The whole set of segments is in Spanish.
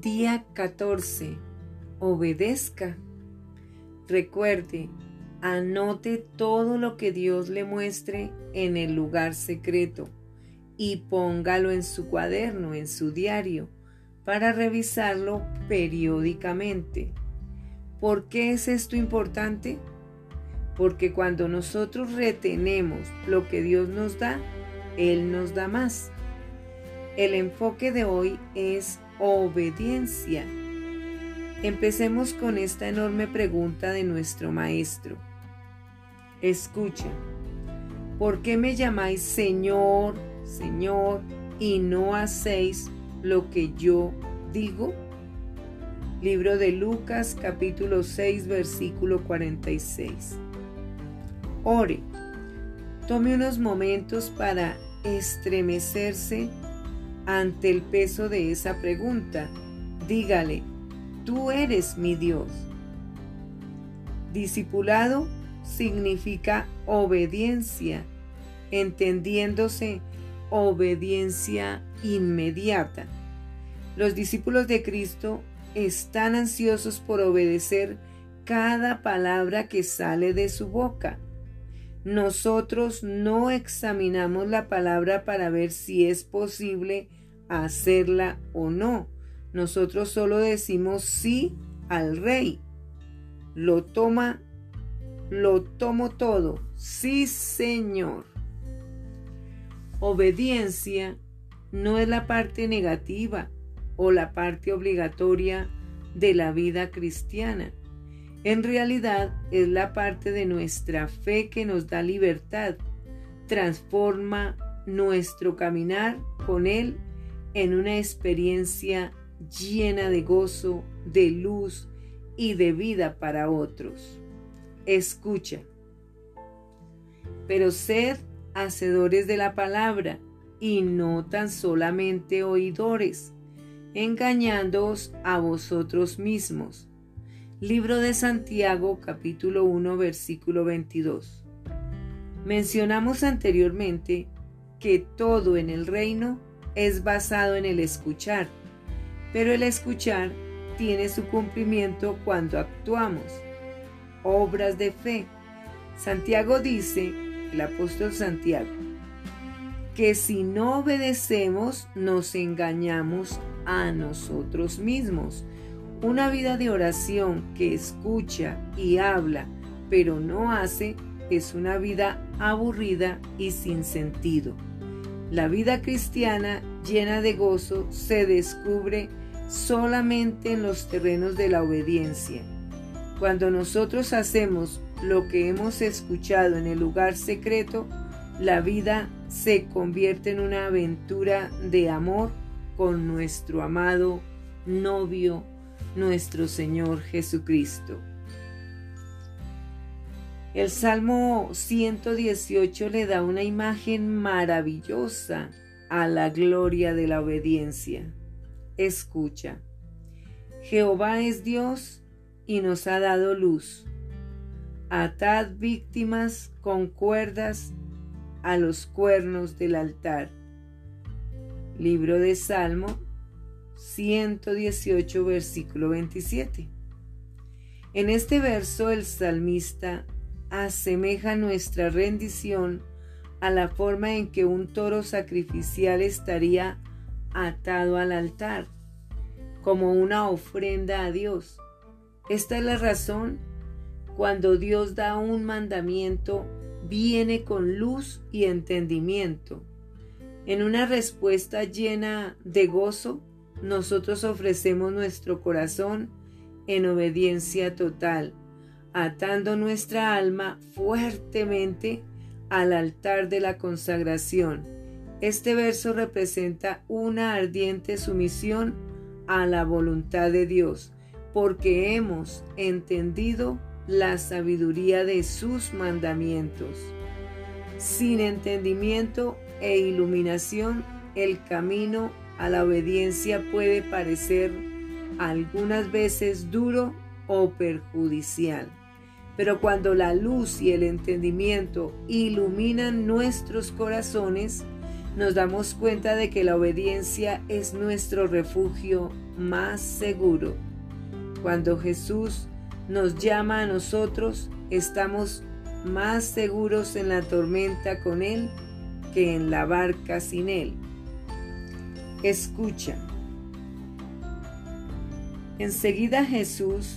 Día 14. Obedezca. Recuerde, anote todo lo que Dios le muestre en el lugar secreto y póngalo en su cuaderno, en su diario, para revisarlo periódicamente. ¿Por qué es esto importante? Porque cuando nosotros retenemos lo que Dios nos da, Él nos da más. El enfoque de hoy es obediencia. Empecemos con esta enorme pregunta de nuestro Maestro. Escucha, ¿por qué me llamáis Señor, Señor, y no hacéis lo que yo digo? Libro de Lucas capítulo 6 versículo 46. Ore. Tome unos momentos para estremecerse ante el peso de esa pregunta. Dígale, tú eres mi Dios. Discipulado significa obediencia, entendiéndose obediencia inmediata. Los discípulos de Cristo están ansiosos por obedecer cada palabra que sale de su boca. Nosotros no examinamos la palabra para ver si es posible hacerla o no. Nosotros solo decimos sí al rey. Lo toma, lo tomo todo. Sí, Señor. Obediencia no es la parte negativa o la parte obligatoria de la vida cristiana. En realidad es la parte de nuestra fe que nos da libertad, transforma nuestro caminar con Él en una experiencia llena de gozo, de luz y de vida para otros. Escucha. Pero sed hacedores de la palabra y no tan solamente oidores, engañándoos a vosotros mismos Libro de Santiago capítulo 1 versículo 22. Mencionamos anteriormente que todo en el reino es basado en el escuchar, pero el escuchar tiene su cumplimiento cuando actuamos. Obras de fe. Santiago dice, el apóstol Santiago, que si no obedecemos nos engañamos a nosotros mismos una vida de oración que escucha y habla, pero no hace, es una vida aburrida y sin sentido. La vida cristiana llena de gozo se descubre solamente en los terrenos de la obediencia. Cuando nosotros hacemos lo que hemos escuchado en el lugar secreto, la vida se convierte en una aventura de amor con nuestro amado novio nuestro Señor Jesucristo. El Salmo 118 le da una imagen maravillosa a la gloria de la obediencia. Escucha. Jehová es Dios y nos ha dado luz. Atad víctimas con cuerdas a los cuernos del altar. Libro de Salmo 118, versículo 27. En este verso el salmista asemeja nuestra rendición a la forma en que un toro sacrificial estaría atado al altar, como una ofrenda a Dios. Esta es la razón cuando Dios da un mandamiento, viene con luz y entendimiento. En una respuesta llena de gozo, nosotros ofrecemos nuestro corazón en obediencia total, atando nuestra alma fuertemente al altar de la consagración. Este verso representa una ardiente sumisión a la voluntad de Dios, porque hemos entendido la sabiduría de sus mandamientos. Sin entendimiento e iluminación, el camino a la obediencia puede parecer algunas veces duro o perjudicial. Pero cuando la luz y el entendimiento iluminan nuestros corazones, nos damos cuenta de que la obediencia es nuestro refugio más seguro. Cuando Jesús nos llama a nosotros, estamos más seguros en la tormenta con Él que en la barca sin Él. Escucha. Enseguida Jesús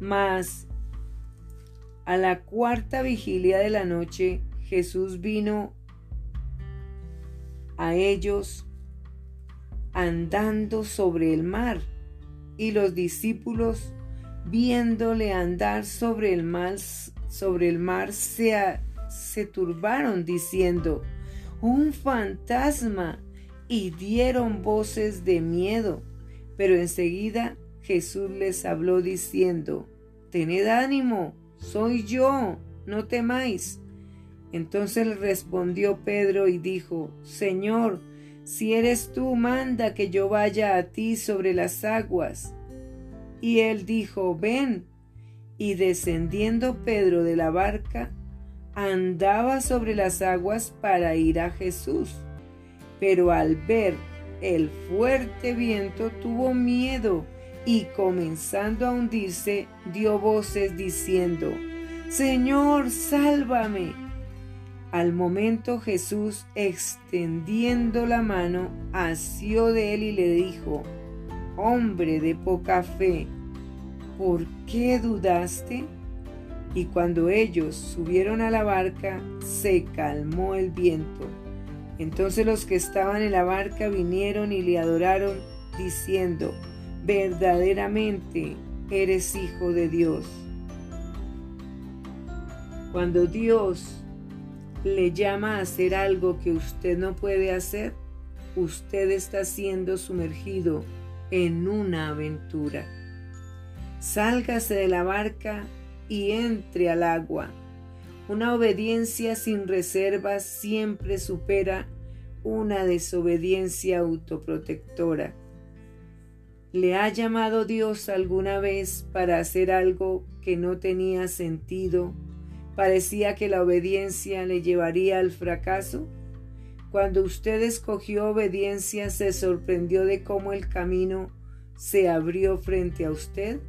Mas a la cuarta vigilia de la noche Jesús vino a ellos andando sobre el mar y los discípulos viéndole andar sobre el mar, sobre el mar se, se turbaron diciendo, un fantasma y dieron voces de miedo. Pero enseguida Jesús les habló diciendo, Tened ánimo, soy yo, no temáis. Entonces le respondió Pedro y dijo, Señor, si eres tú, manda que yo vaya a ti sobre las aguas. Y él dijo, ven. Y descendiendo Pedro de la barca, andaba sobre las aguas para ir a Jesús. Pero al ver el fuerte viento tuvo miedo y comenzando a hundirse dio voces diciendo, Señor, sálvame. Al momento Jesús, extendiendo la mano, asió de él y le dijo, Hombre de poca fe, ¿por qué dudaste? Y cuando ellos subieron a la barca, se calmó el viento. Entonces los que estaban en la barca vinieron y le adoraron, diciendo, verdaderamente eres hijo de Dios. Cuando Dios le llama a hacer algo que usted no puede hacer, usted está siendo sumergido en una aventura. Sálgase de la barca y entre al agua. Una obediencia sin reservas siempre supera una desobediencia autoprotectora. ¿Le ha llamado Dios alguna vez para hacer algo que no tenía sentido? ¿Parecía que la obediencia le llevaría al fracaso? Cuando usted escogió obediencia, ¿se sorprendió de cómo el camino se abrió frente a usted?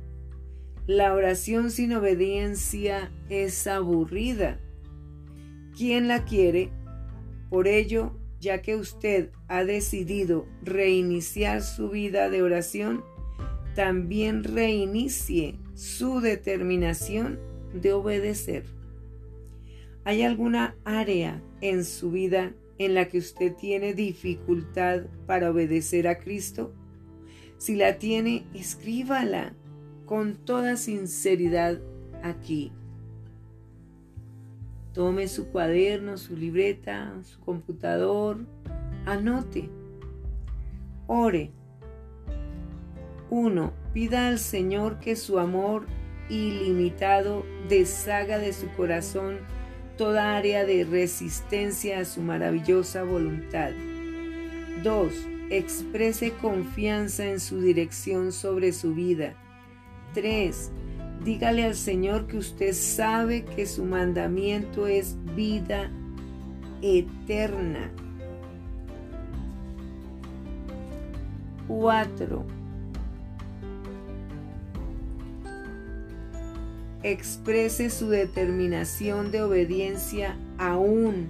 La oración sin obediencia es aburrida. ¿Quién la quiere? Por ello, ya que usted ha decidido reiniciar su vida de oración, también reinicie su determinación de obedecer. ¿Hay alguna área en su vida en la que usted tiene dificultad para obedecer a Cristo? Si la tiene, escríbala con toda sinceridad aquí. Tome su cuaderno, su libreta, su computador, anote. Ore. 1. Pida al Señor que su amor ilimitado deshaga de su corazón toda área de resistencia a su maravillosa voluntad. 2. Exprese confianza en su dirección sobre su vida. 3. Dígale al Señor que usted sabe que su mandamiento es vida eterna. 4. Exprese su determinación de obediencia aún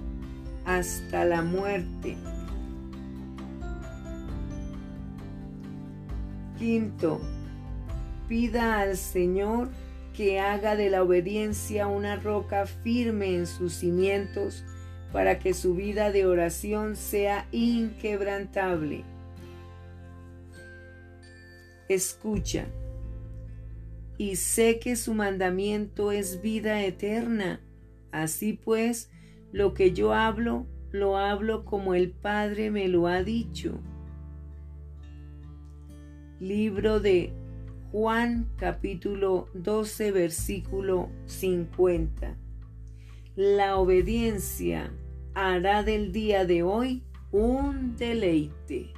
hasta la muerte. Quinto, pida al Señor que haga de la obediencia una roca firme en sus cimientos para que su vida de oración sea inquebrantable. Escucha, y sé que su mandamiento es vida eterna. Así pues, lo que yo hablo, lo hablo como el Padre me lo ha dicho. Libro de Juan capítulo 12 versículo 50. La obediencia hará del día de hoy un deleite.